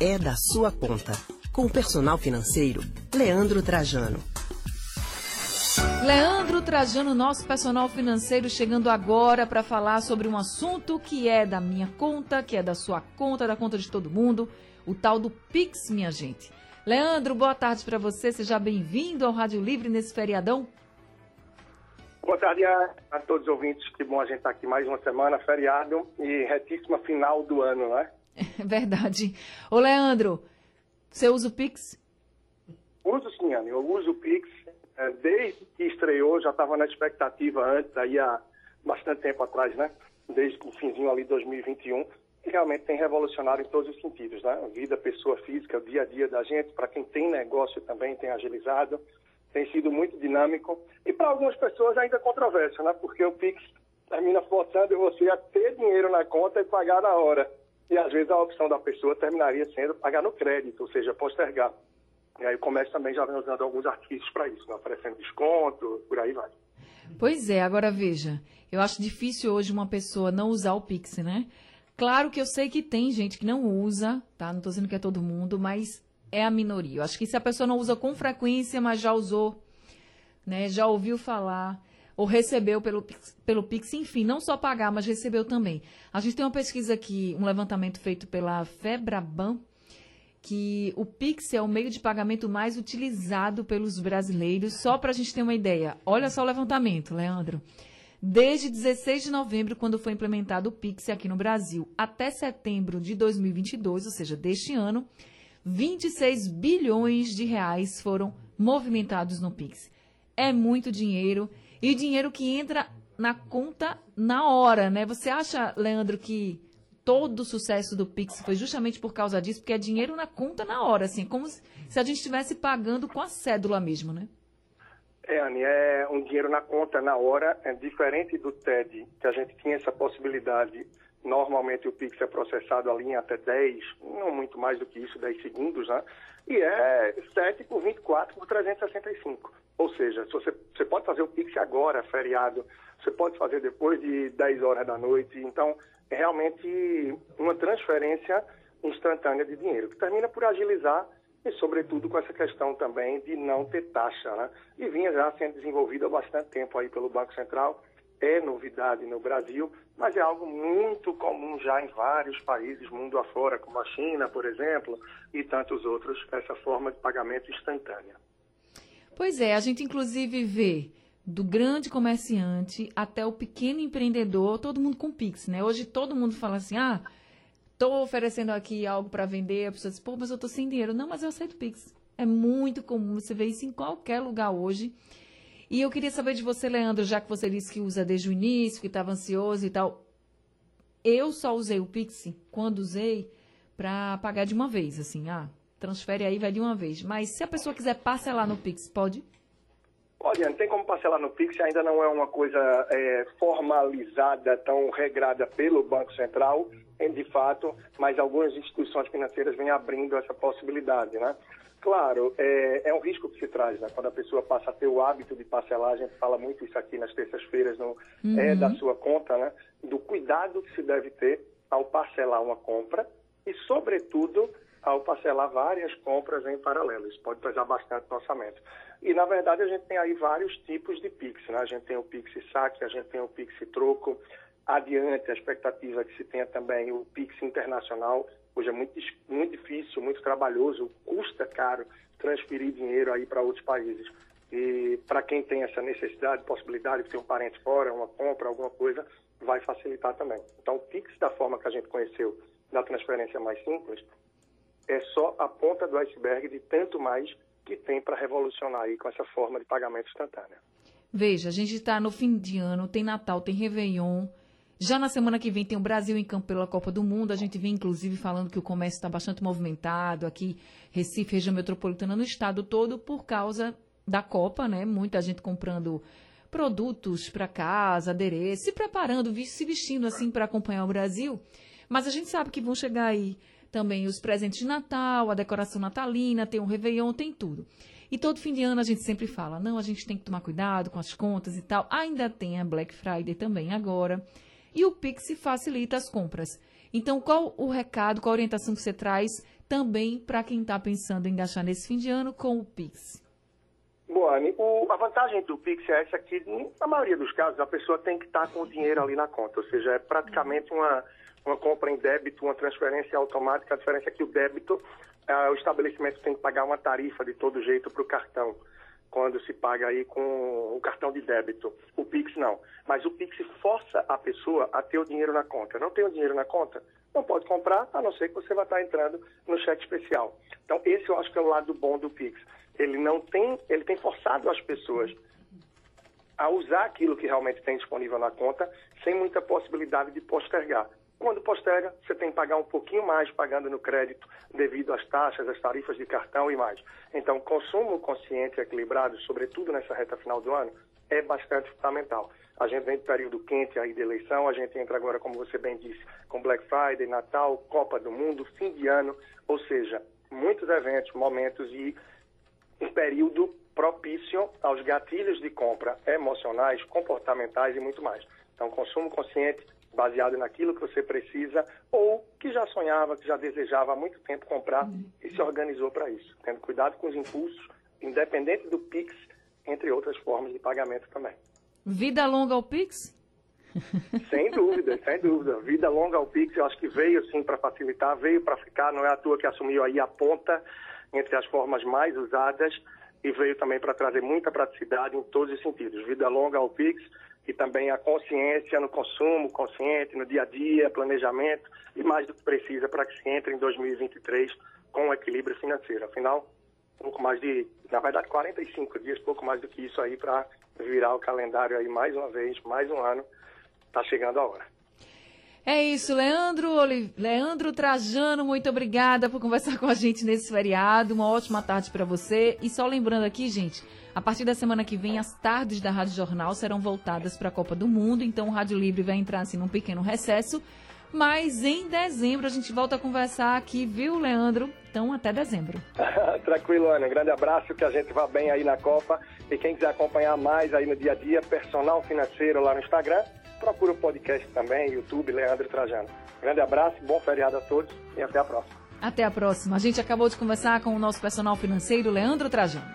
é da sua conta. Com o personal financeiro, Leandro Trajano. Leandro Trajano, nosso personal financeiro, chegando agora para falar sobre um assunto que é da minha conta, que é da sua conta, da conta de todo mundo, o tal do Pix, minha gente. Leandro, boa tarde para você, seja bem-vindo ao Rádio Livre nesse feriadão. Boa tarde a, a, todos os ouvintes, que bom a gente estar tá aqui mais uma semana, feriado e retíssima final do ano, né? É verdade. Ô Leandro, você usa o Pix? Uso sim, Anne, eu uso o Pix é, desde que estreou, já estava na expectativa antes, aí há bastante tempo atrás, né? Desde o finzinho ali de 2021, que realmente tem revolucionado em todos os sentidos, né? Vida, pessoa física, dia a dia da gente, para quem tem negócio também tem agilizado, tem sido muito dinâmico e para algumas pessoas ainda controverso, né? Porque o Pix termina forçando você a ter dinheiro na conta e pagar na hora. E às vezes a opção da pessoa terminaria sendo pagar no crédito, ou seja, postergar. E aí o comércio também já vem usando alguns artifícios para isso, né? oferecendo desconto, por aí vai. Pois é, agora veja, eu acho difícil hoje uma pessoa não usar o Pix, né? Claro que eu sei que tem gente que não usa, tá? Não estou dizendo que é todo mundo, mas é a minoria. Eu acho que se a pessoa não usa com frequência, mas já usou, né? Já ouviu falar ou recebeu pelo, pelo Pix, enfim, não só pagar, mas recebeu também. A gente tem uma pesquisa aqui, um levantamento feito pela Febraban, que o Pix é o meio de pagamento mais utilizado pelos brasileiros, só para a gente ter uma ideia. Olha só o levantamento, Leandro. Desde 16 de novembro, quando foi implementado o Pix aqui no Brasil, até setembro de 2022, ou seja, deste ano, 26 bilhões de reais foram movimentados no Pix. É muito dinheiro e dinheiro que entra na conta na hora, né? Você acha, Leandro, que todo o sucesso do Pix foi justamente por causa disso, porque é dinheiro na conta na hora, assim, como se a gente estivesse pagando com a cédula mesmo, né? É, Anne, é um dinheiro na conta na hora, é diferente do TED, que a gente tinha essa possibilidade. Normalmente o Pix é processado ali em até 10, não muito mais do que isso, 10 segundos, né? E é 7 por 24 por 365. Ou seja, se você, você pode fazer o Pix agora, feriado, você pode fazer depois de 10 horas da noite. Então, é realmente uma transferência instantânea de dinheiro, que termina por agilizar e, sobretudo, com essa questão também de não ter taxa, né? E vinha já sendo desenvolvida há bastante tempo aí pelo Banco Central. É novidade no Brasil, mas é algo muito comum já em vários países mundo afora, como a China, por exemplo, e tantos outros, essa forma de pagamento instantânea. Pois é, a gente inclusive vê do grande comerciante até o pequeno empreendedor, todo mundo com Pix, né? Hoje todo mundo fala assim, ah, Estou oferecendo aqui algo para vender, a pessoa diz, pô, mas eu estou sem dinheiro. Não, mas eu aceito Pix. É muito comum, você vê isso em qualquer lugar hoje. E eu queria saber de você, Leandro, já que você disse que usa desde o início, que estava ansioso e tal. Eu só usei o Pix quando usei para pagar de uma vez, assim, ah, transfere aí, vai de uma vez. Mas se a pessoa quiser parcelar no Pix, pode? Pode, não tem como parcelar no Pix, ainda não é uma coisa é, formalizada, tão regrada pelo Banco Central de fato, mas algumas instituições financeiras vêm abrindo essa possibilidade, né? Claro, é, é, um risco que se traz, né? Quando a pessoa passa a ter o hábito de parcelar, a gente fala muito isso aqui nas terças-feiras, no uhum. é da sua conta, né? Do cuidado que se deve ter ao parcelar uma compra e, sobretudo, ao parcelar várias compras em paralelo. Isso pode pesar bastante no orçamento. E, na verdade, a gente tem aí vários tipos de PIX, né? A gente tem o PIX saque, a gente tem o PIX troco, adiante a expectativa que se tenha também o PIX internacional. Hoje é muito, muito difícil, muito trabalhoso, custa caro transferir dinheiro aí para outros países. E para quem tem essa necessidade, possibilidade de ter um parente fora, uma compra, alguma coisa, vai facilitar também. Então, o PIX, da forma que a gente conheceu, da transferência mais simples, é só a ponta do iceberg de tanto mais que tem para revolucionar aí com essa forma de pagamento instantâneo. Veja, a gente está no fim de ano, tem Natal, tem Réveillon, já na semana que vem tem o Brasil em campo pela Copa do Mundo. A gente vem, inclusive, falando que o comércio está bastante movimentado aqui, Recife, região metropolitana, no estado todo, por causa da Copa, né? Muita gente comprando produtos para casa, adereços, se preparando, se vestindo assim para acompanhar o Brasil. Mas a gente sabe que vão chegar aí também os presentes de Natal, a decoração natalina, tem o Réveillon, tem tudo. E todo fim de ano a gente sempre fala, não, a gente tem que tomar cuidado com as contas e tal. Ainda tem a Black Friday também agora e o Pix facilita as compras. Então, qual o recado, qual a orientação que você traz também para quem está pensando em gastar nesse fim de ano com o Pix? Boane, a vantagem do Pix é essa que, na maioria dos casos, a pessoa tem que estar com o dinheiro ali na conta, ou seja, é praticamente uma, uma compra em débito, uma transferência automática. A diferença é que o débito, é, o estabelecimento tem que pagar uma tarifa de todo jeito para o cartão quando se paga aí com o cartão de débito. O Pix não. Mas o Pix força a pessoa a ter o dinheiro na conta. Não tem o dinheiro na conta? Não pode comprar, a não ser que você vá estar entrando no cheque especial. Então, esse eu acho que é o lado bom do Pix. Ele não tem, ele tem forçado as pessoas a usar aquilo que realmente tem disponível na conta, sem muita possibilidade de postergar. Quando posterga, você tem que pagar um pouquinho mais pagando no crédito devido às taxas, às tarifas de cartão e mais. Então, consumo consciente e equilibrado, sobretudo nessa reta final do ano, é bastante fundamental. A gente vem de período quente aí de eleição, a gente entra agora, como você bem disse, com Black Friday, Natal, Copa do Mundo, fim de ano, ou seja, muitos eventos, momentos e um período propício aos gatilhos de compra emocionais, comportamentais e muito mais. Então, consumo consciente, baseado naquilo que você precisa ou que já sonhava, que já desejava há muito tempo comprar e se organizou para isso, tendo cuidado com os impulsos, independente do Pix, entre outras formas de pagamento também. Vida longa ao Pix? Sem dúvida, sem dúvida. Vida longa ao Pix, eu acho que veio sim para facilitar, veio para ficar, não é à toa que assumiu aí a ponta entre as formas mais usadas e veio também para trazer muita praticidade em todos os sentidos. Vida longa ao Pix, e também a consciência no consumo consciente, no dia a dia, planejamento e mais do que precisa para que se entre em 2023 com um equilíbrio financeiro. Afinal, pouco mais de, na verdade, 45 dias, pouco mais do que isso aí para virar o calendário aí mais uma vez, mais um ano, está chegando a hora. É isso, Leandro, Leandro Trajano, muito obrigada por conversar com a gente nesse feriado. Uma ótima tarde para você. E só lembrando aqui, gente, a partir da semana que vem, as tardes da Rádio Jornal serão voltadas para a Copa do Mundo, então o Rádio Livre vai entrar assim num pequeno recesso. Mas em dezembro a gente volta a conversar aqui, viu, Leandro? Então, até dezembro. Tranquilo, Ana. Grande abraço, que a gente vá bem aí na Copa. E quem quiser acompanhar mais aí no dia a dia, personal financeiro lá no Instagram, procura o podcast também, YouTube, Leandro Trajano. Grande abraço, bom feriado a todos e até a próxima. Até a próxima. A gente acabou de conversar com o nosso personal financeiro, Leandro Trajano.